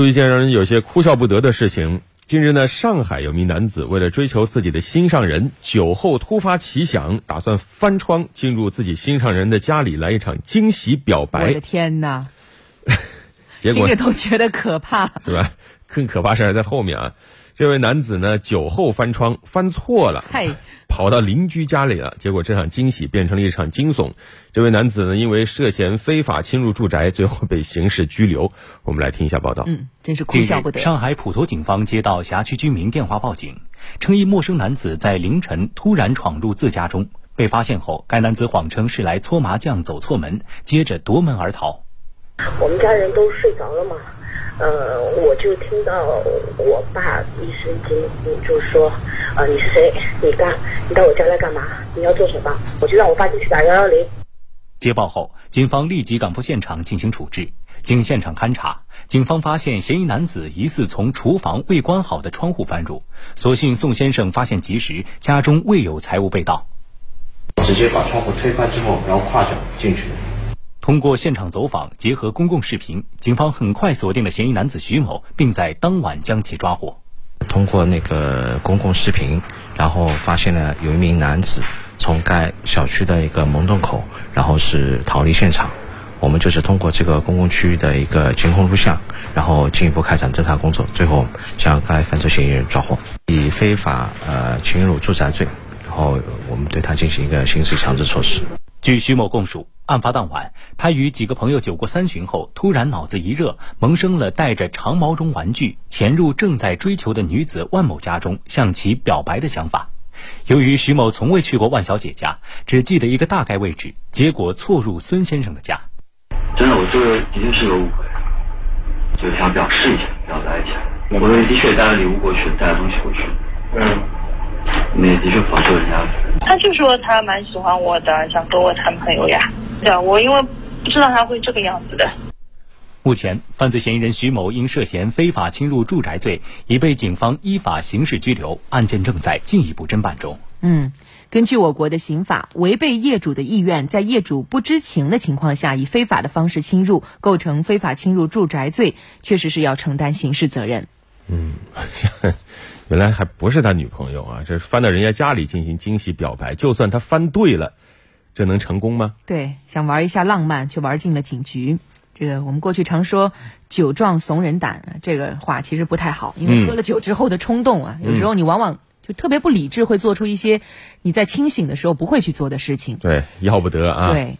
有一件让人有些哭笑不得的事情。近日呢，上海有名男子为了追求自己的心上人，酒后突发奇想，打算翻窗进入自己心上人的家里来一场惊喜表白。我的天哪！结果听着都觉得可怕，是吧？更可怕事还在后面啊！这位男子呢，酒后翻窗翻错了，嗨，跑到邻居家里了。结果这场惊喜变成了一场惊悚。这位男子呢，因为涉嫌非法侵入住宅，最后被刑事拘留。我们来听一下报道。嗯，真是哭笑不得。上海普陀警方接到辖区居民电话报警，称一陌生男子在凌晨突然闯入自家中，被发现后，该男子谎称是来搓麻将走错门，接着夺门而逃。我们家人都睡着了嘛。呃，我就听到我爸一声惊呼，就说：“呃，你是谁？你干？你到我家来干嘛？你要做什么？”我就让我爸进去打幺幺零。接报后，警方立即赶赴现场进行处置。经现场勘查，警方发现嫌疑男子疑似从厨房未关好的窗户翻入。所幸宋先生发现及时，家中未有财物被盗。直接把窗户推开之后，然后跨脚进去。通过现场走访，结合公共视频，警方很快锁定了嫌疑男子徐某，并在当晚将其抓获。通过那个公共视频，然后发现了有一名男子从该小区的一个门洞口，然后是逃离现场。我们就是通过这个公共区域的一个监控录像，然后进一步开展侦查工作，最后将该犯罪嫌疑人抓获，以非法呃侵入住宅罪，然后我们对他进行一个刑事强制措施。据徐某供述，案发当晚，他与几个朋友酒过三巡后，突然脑子一热，萌生了带着长毛绒玩具潜入正在追求的女子万某家中向其表白的想法。由于徐某从未去过万小姐家，只记得一个大概位置，结果错入孙先生的家。真的，我这个的确是个误会，就是想表示一下，表达一下。我的确带了礼物过去，带了东西过去。嗯，那的确仿射人家。他就说他蛮喜欢我的，想跟我谈朋友呀。对啊，我因为不知道他会这个样子的。目前，犯罪嫌疑人徐某因涉嫌非法侵入住宅罪，已被警方依法刑事拘留，案件正在进一步侦办中。嗯。根据我国的刑法，违背业主的意愿，在业主不知情的情况下，以非法的方式侵入，构成非法侵入住宅罪，确实是要承担刑事责任。嗯，原来还不是他女朋友啊，这翻到人家家里进行惊喜表白，就算他翻对了，这能成功吗？对，想玩一下浪漫，却玩进了警局。这个我们过去常说“酒壮怂人胆”，这个话其实不太好，因为喝了酒之后的冲动啊，有时候你往往。就特别不理智，会做出一些你在清醒的时候不会去做的事情。对，要不得啊！对。